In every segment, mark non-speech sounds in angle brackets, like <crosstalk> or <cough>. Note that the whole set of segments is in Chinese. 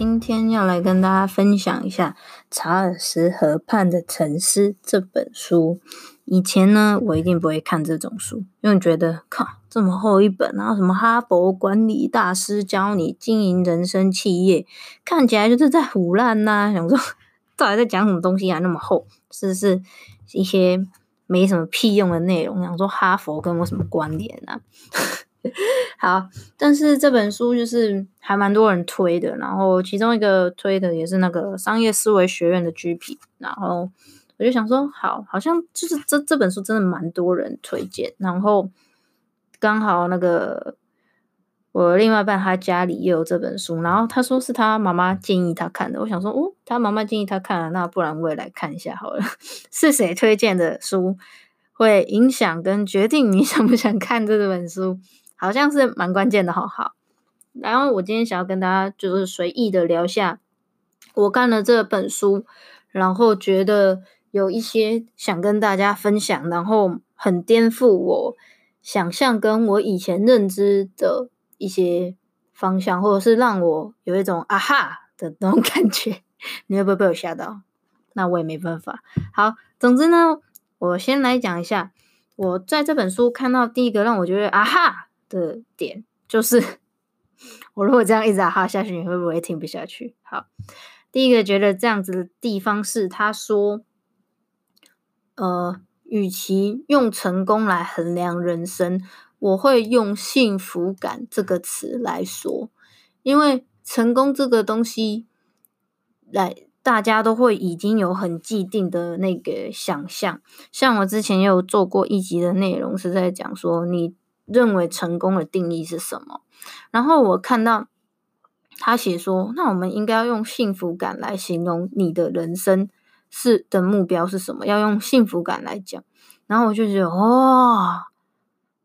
今天要来跟大家分享一下《查尔斯河畔的沉思》这本书。以前呢，我一定不会看这种书，因为觉得靠这么厚一本，然后什么哈佛管理大师教你经营人生企业，看起来就是在唬烂呐。想说到底在讲什么东西啊？那么厚，是不是一些没什么屁用的内容？想说哈佛跟我什么关联啊？<laughs> 好，但是这本书就是还蛮多人推的，然后其中一个推的也是那个商业思维学院的 GP，然后我就想说，好，好像就是这这本书真的蛮多人推荐，然后刚好那个我另外一半他家里也有这本书，然后他说是他妈妈建议他看的，我想说，哦，他妈妈建议他看了，那不然我也来看一下好了，<laughs> 是谁推荐的书会影响跟决定你想不想看这本书？好像是蛮关键的，好好。然后我今天想要跟大家就是随意的聊一下，我看了这本书，然后觉得有一些想跟大家分享，然后很颠覆我想象跟我以前认知的一些方向，或者是让我有一种啊哈的那种感觉。<laughs> 你会不会被我吓到？那我也没办法。好，总之呢，我先来讲一下，我在这本书看到第一个让我觉得啊哈。的点就是，<laughs> 我如果这样一直哈下去，你会不会听不下去？好，第一个觉得这样子的地方是，他说，呃，与其用成功来衡量人生，我会用幸福感这个词来说，因为成功这个东西，来大家都会已经有很既定的那个想象，像我之前也有做过一集的内容，是在讲说你。认为成功的定义是什么？然后我看到他写说，那我们应该要用幸福感来形容你的人生是的目标是什么？要用幸福感来讲。然后我就觉得，哦，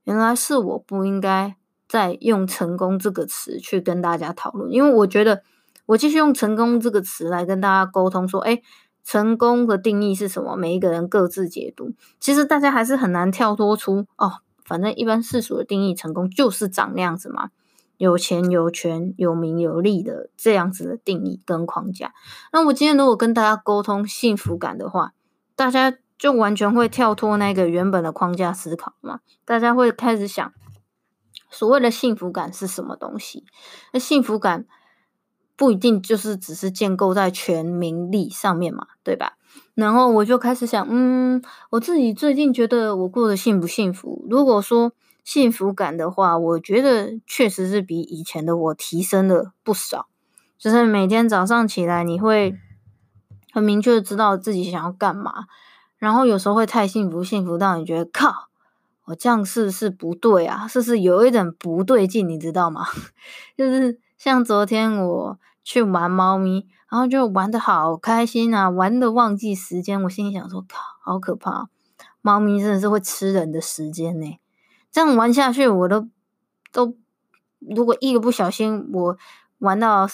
原来是我不应该再用成功这个词去跟大家讨论，因为我觉得我继续用成功这个词来跟大家沟通，说，诶，成功的定义是什么？每一个人各自解读，其实大家还是很难跳脱出哦。反正一般世俗的定义，成功就是长那样子嘛，有钱有权有名有利的这样子的定义跟框架。那我今天如果跟大家沟通幸福感的话，大家就完全会跳脱那个原本的框架思考嘛，大家会开始想，所谓的幸福感是什么东西？那幸福感不一定就是只是建构在权名利上面嘛，对吧？然后我就开始想，嗯，我自己最近觉得我过得幸不幸福？如果说幸福感的话，我觉得确实是比以前的我提升了不少。就是每天早上起来，你会很明确的知道自己想要干嘛。然后有时候会太幸福，幸福到你觉得靠，我这样是不是不对啊？是不是有一点不对劲？你知道吗？<laughs> 就是像昨天我去玩猫咪。然后就玩的好开心啊，玩的忘记时间。我心里想说，靠，好可怕！猫咪真的是会吃人的时间呢。这样玩下去，我都都，如果一个不小心，我玩到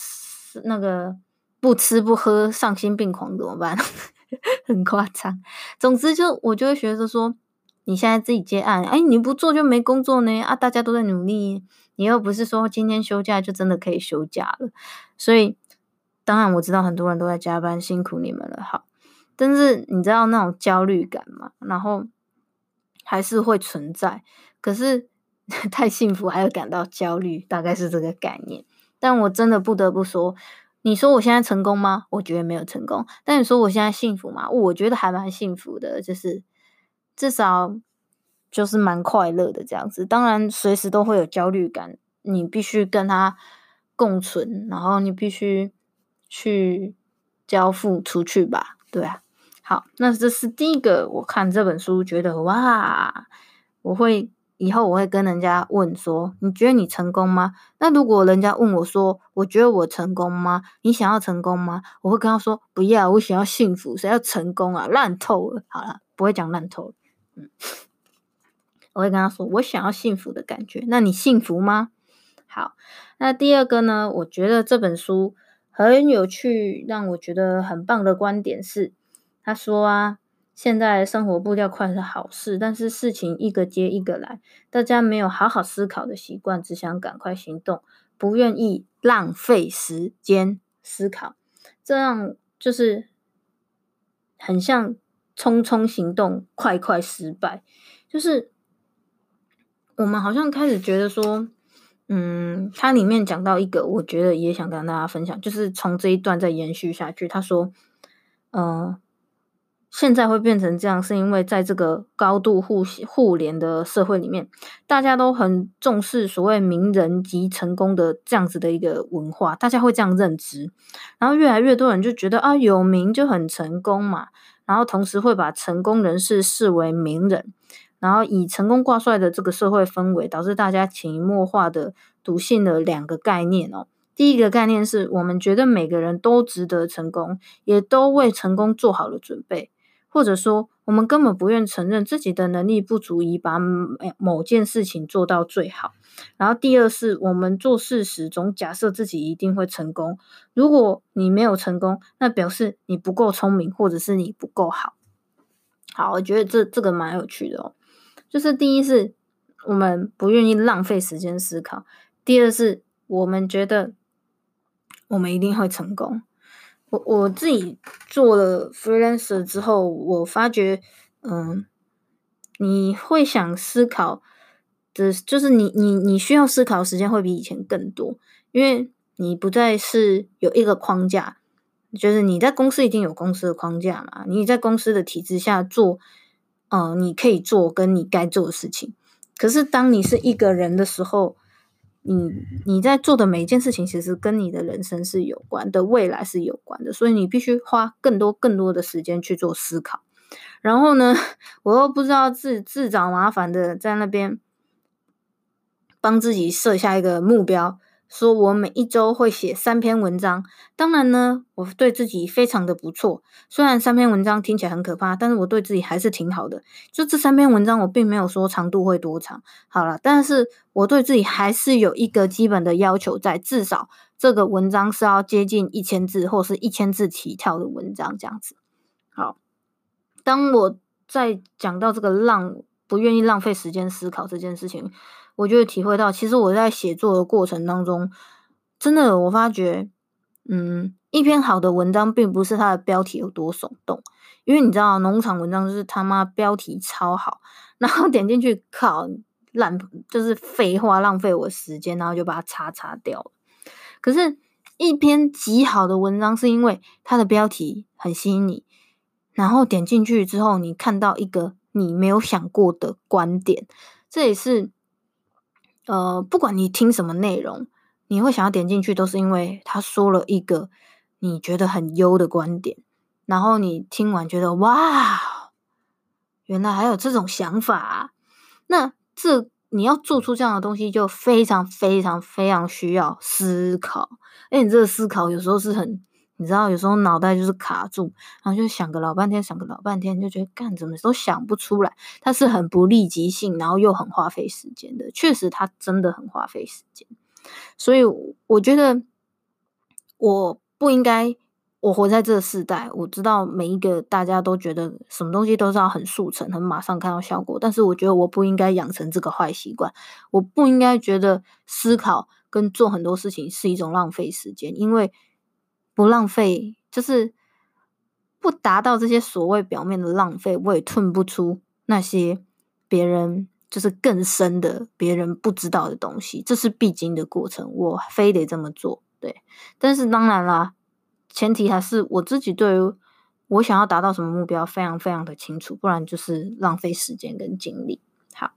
那个不吃不喝、丧心病狂怎么办？<laughs> 很夸张。总之就，就我就会觉得说，你现在自己接案，哎，你不做就没工作呢啊！大家都在努力，你又不是说今天休假就真的可以休假了，所以。当然我知道很多人都在加班，辛苦你们了。好，但是你知道那种焦虑感吗？然后还是会存在。可是 <laughs> 太幸福还会感到焦虑，大概是这个概念。但我真的不得不说，你说我现在成功吗？我觉得没有成功。但你说我现在幸福吗？我觉得还蛮幸福的，就是至少就是蛮快乐的这样子。当然，随时都会有焦虑感，你必须跟他共存，然后你必须去交付出去吧，对啊。好，那这是第一个，我看这本书觉得哇，我会以后我会跟人家问说，你觉得你成功吗？那如果人家问我说，我觉得我成功吗？你想要成功吗？我会跟他说，不要，我想要幸福，谁要成功啊？烂透了，好了，不会讲烂透了，嗯，我会跟他说，我想要幸福的感觉，那你幸福吗？好，那第二个呢？我觉得这本书很有趣，让我觉得很棒的观点是。他说啊，现在生活步调快是好事，但是事情一个接一个来，大家没有好好思考的习惯，只想赶快行动，不愿意浪费时间思考，这样就是很像匆匆行动，快快失败。就是我们好像开始觉得说，嗯，它里面讲到一个，我觉得也想跟大家分享，就是从这一段再延续下去。他说，嗯、现在会变成这样，是因为在这个高度互互联的社会里面，大家都很重视所谓名人及成功的这样子的一个文化，大家会这样认知，然后越来越多人就觉得啊，有名就很成功嘛，然后同时会把成功人士视为名人，然后以成功挂帅的这个社会氛围，导致大家潜移默化的笃信了两个概念哦。第一个概念是我们觉得每个人都值得成功，也都为成功做好了准备。或者说，我们根本不愿承认自己的能力不足以把某件事情做到最好。然后，第二是，我们做事时总假设自己一定会成功。如果你没有成功，那表示你不够聪明，或者是你不够好。好，我觉得这这个蛮有趣的哦。就是第一是，我们不愿意浪费时间思考；第二是，我们觉得我们一定会成功。我我自己做了 freelancer 之后，我发觉，嗯，你会想思考的，就是你你你需要思考的时间会比以前更多，因为你不再是有一个框架，就是你在公司已经有公司的框架嘛，你在公司的体制下做，嗯，你可以做跟你该做的事情，可是当你是一个人的时候。你你在做的每一件事情，其实跟你的人生是有关的，未来是有关的，所以你必须花更多更多的时间去做思考。然后呢，我又不知道自自找麻烦的在那边帮自己设下一个目标。说我每一周会写三篇文章，当然呢，我对自己非常的不错。虽然三篇文章听起来很可怕，但是我对自己还是挺好的。就这三篇文章，我并没有说长度会多长，好了，但是我对自己还是有一个基本的要求在，至少这个文章是要接近一千字或是一千字起跳的文章这样子。好，当我在讲到这个浪，不愿意浪费时间思考这件事情。我就会体会到，其实我在写作的过程当中，真的我发觉，嗯，一篇好的文章并不是它的标题有多耸动，因为你知道，农场文章就是他妈标题超好，然后点进去靠烂，就是废话，浪费我时间，然后就把它擦擦掉了。可是，一篇极好的文章是因为它的标题很吸引你，然后点进去之后，你看到一个你没有想过的观点，这也是。呃，不管你听什么内容，你会想要点进去，都是因为他说了一个你觉得很优的观点，然后你听完觉得哇，原来还有这种想法啊。那这你要做出这样的东西，就非常非常非常需要思考。哎，你这个思考有时候是很。你知道，有时候脑袋就是卡住，然后就想个老半天，想个老半天，就觉得干怎么都想不出来。它是很不立即性，然后又很花费时间的。确实，它真的很花费时间。所以，我觉得我不应该，我活在这个时代，我知道每一个大家都觉得什么东西都是要很速成、很马上看到效果。但是，我觉得我不应该养成这个坏习惯。我不应该觉得思考跟做很多事情是一种浪费时间，因为。不浪费，就是不达到这些所谓表面的浪费，我也吞不出那些别人就是更深的别人不知道的东西，这是必经的过程，我非得这么做。对，但是当然啦，前提还是我自己对于我想要达到什么目标非常非常的清楚，不然就是浪费时间跟精力。好，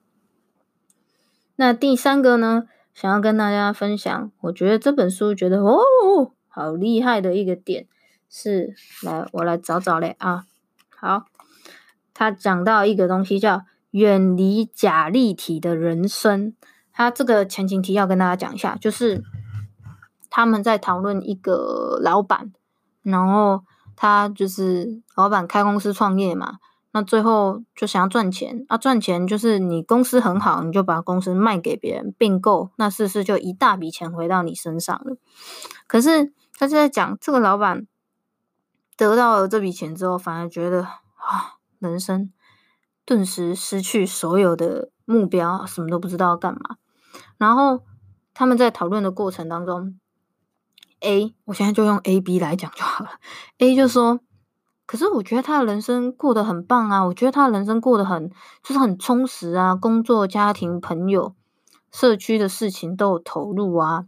那第三个呢，想要跟大家分享，我觉得这本书觉得哦，好厉害的一个点是，来我来找找嘞啊，好，他讲到一个东西叫。远离假立体的人生，他这个前情提要跟大家讲一下，就是他们在讨论一个老板，然后他就是老板开公司创业嘛，那最后就想要赚钱啊，赚钱就是你公司很好，你就把公司卖给别人并购，那是不是就一大笔钱回到你身上了？可是他就在讲这个老板得到了这笔钱之后，反而觉得啊，人生。顿时失去所有的目标，什么都不知道干嘛。然后他们在讨论的过程当中，A，我现在就用 A、B 来讲就好了。A 就说：“可是我觉得他的人生过得很棒啊，我觉得他的人生过得很就是很充实啊，工作、家庭、朋友、社区的事情都有投入啊。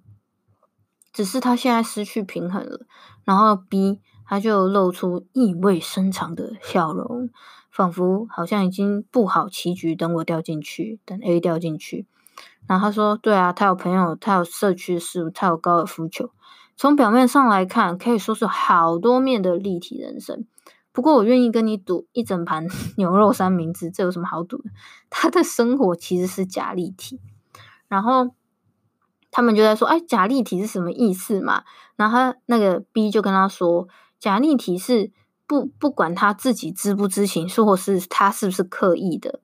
只是他现在失去平衡了。”然后 B 他就露出意味深长的笑容。仿佛好像已经布好棋局，等我掉进去，等 A 掉进去。然后他说：“对啊，他有朋友，他有社区事务，他有高尔夫球。从表面上来看，可以说是好多面的立体人生。不过，我愿意跟你赌一整盘 <laughs> 牛肉三明治，这有什么好赌的？他的生活其实是假立体。然后他们就在说：‘哎，假立体是什么意思嘛？’然后他那个 B 就跟他说：‘假立体是……’不，不管他自己知不知情，或是他是不是刻意的，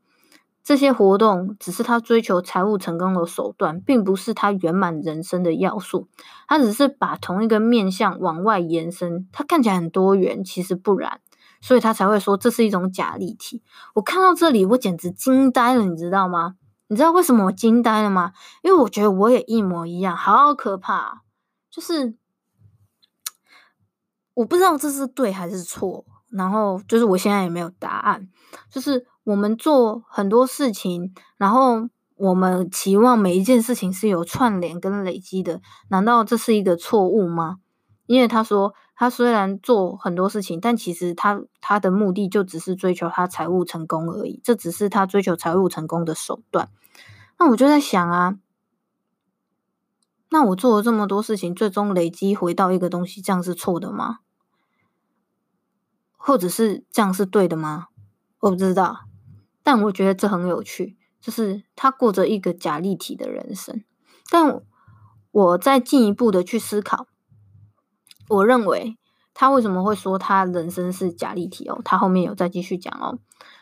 这些活动只是他追求财务成功的手段，并不是他圆满人生的要素。他只是把同一个面向往外延伸，他看起来很多元，其实不然，所以他才会说这是一种假立体。我看到这里，我简直惊呆了，你知道吗？你知道为什么我惊呆了吗？因为我觉得我也一模一样，好可怕，就是。我不知道这是对还是错，然后就是我现在也没有答案。就是我们做很多事情，然后我们期望每一件事情是有串联跟累积的，难道这是一个错误吗？因为他说他虽然做很多事情，但其实他他的目的就只是追求他财务成功而已，这只是他追求财务成功的手段。那我就在想啊，那我做了这么多事情，最终累积回到一个东西，这样是错的吗？或者是这样是对的吗？我不知道，但我觉得这很有趣，就是他过着一个假立体的人生。但我再进一步的去思考，我认为他为什么会说他人生是假立体哦？他后面有再继续讲哦。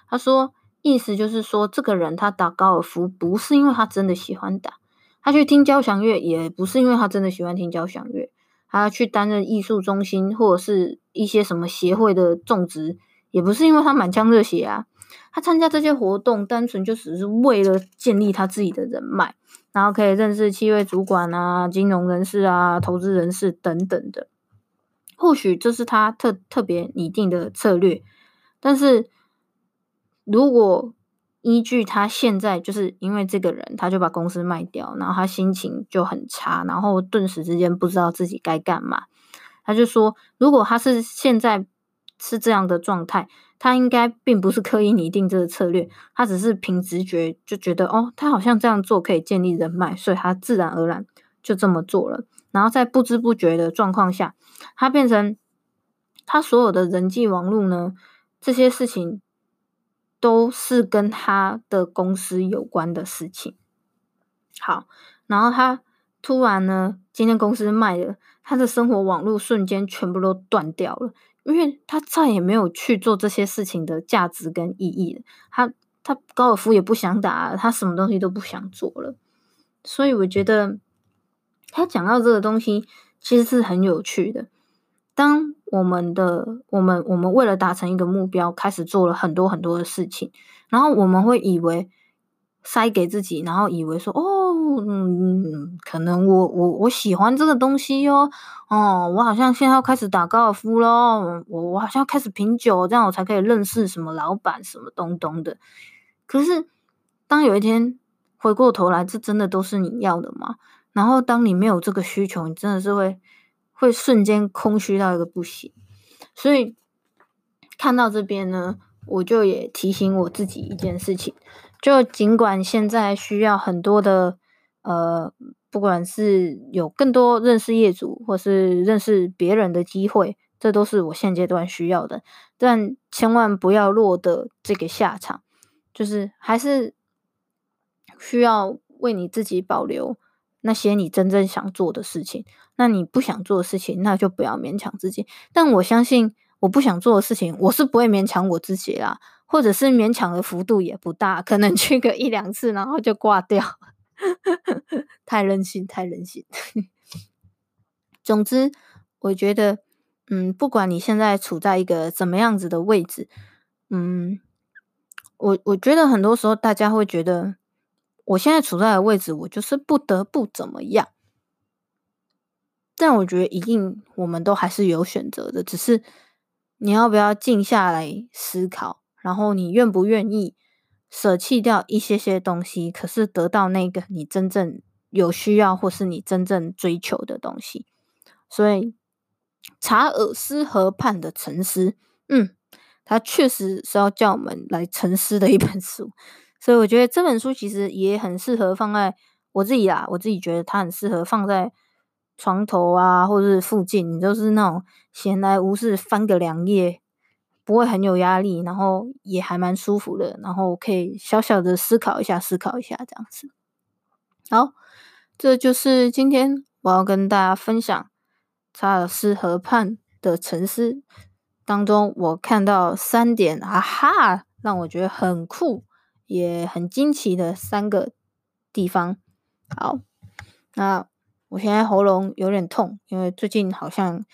他说，意思就是说，这个人他打高尔夫不是因为他真的喜欢打，他去听交响乐也不是因为他真的喜欢听交响乐。他去担任艺术中心或者是一些什么协会的种植，也不是因为他满腔热血啊。他参加这些活动，单纯就只是为了建立他自己的人脉，然后可以认识企业主管啊、金融人士啊、投资人士等等的。或许这是他特特别拟定的策略，但是如果依据他现在就是因为这个人，他就把公司卖掉，然后他心情就很差，然后顿时之间不知道自己该干嘛。他就说，如果他是现在是这样的状态，他应该并不是刻意拟定这个策略，他只是凭直觉就觉得哦，他好像这样做可以建立人脉，所以他自然而然就这么做了。然后在不知不觉的状况下，他变成他所有的人际网络呢，这些事情。都是跟他的公司有关的事情。好，然后他突然呢，今天公司卖了，他的生活网络瞬间全部都断掉了，因为他再也没有去做这些事情的价值跟意义了。他他高尔夫也不想打，他什么东西都不想做了。所以我觉得他讲到这个东西其实是很有趣的。当我们的我们我们为了达成一个目标，开始做了很多很多的事情，然后我们会以为塞给自己，然后以为说哦，嗯，可能我我我喜欢这个东西哟，哦，我好像现在要开始打高尔夫咯，我我好像要开始品酒，这样我才可以认识什么老板什么东东的。可是当有一天回过头来，这真的都是你要的吗？然后当你没有这个需求，你真的是会会瞬间空虚到一个不行。所以看到这边呢，我就也提醒我自己一件事情，就尽管现在需要很多的呃。不管是有更多认识业主，或是认识别人的机会，这都是我现阶段需要的。但千万不要落得这个下场，就是还是需要为你自己保留那些你真正想做的事情。那你不想做的事情，那就不要勉强自己。但我相信，我不想做的事情，我是不会勉强我自己啦，或者是勉强的幅度也不大，可能去个一两次，然后就挂掉。<laughs> 太任性，太任性。<laughs> 总之，我觉得，嗯，不管你现在处在一个怎么样子的位置，嗯，我我觉得很多时候大家会觉得，我现在处在的位置，我就是不得不怎么样。但我觉得，一定我们都还是有选择的，只是你要不要静下来思考，然后你愿不愿意。舍弃掉一些些东西，可是得到那个你真正有需要或是你真正追求的东西。所以，查尔斯·河畔的沉思，嗯，他确实是要叫我们来沉思的一本书。所以，我觉得这本书其实也很适合放在我自己啦。我自己觉得它很适合放在床头啊，或者是附近，你就是那种闲来无事翻个两页。不会很有压力，然后也还蛮舒服的，然后可以小小的思考一下，思考一下这样子。好，这就是今天我要跟大家分享查尔斯河畔的沉思当中，我看到三点啊哈，让我觉得很酷，也很惊奇的三个地方。好，那我现在喉咙有点痛，因为最近好像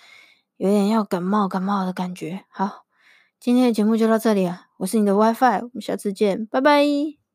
有点要感冒感冒的感觉。好。今天的节目就到这里了，我是你的 WiFi，我们下次见，拜拜。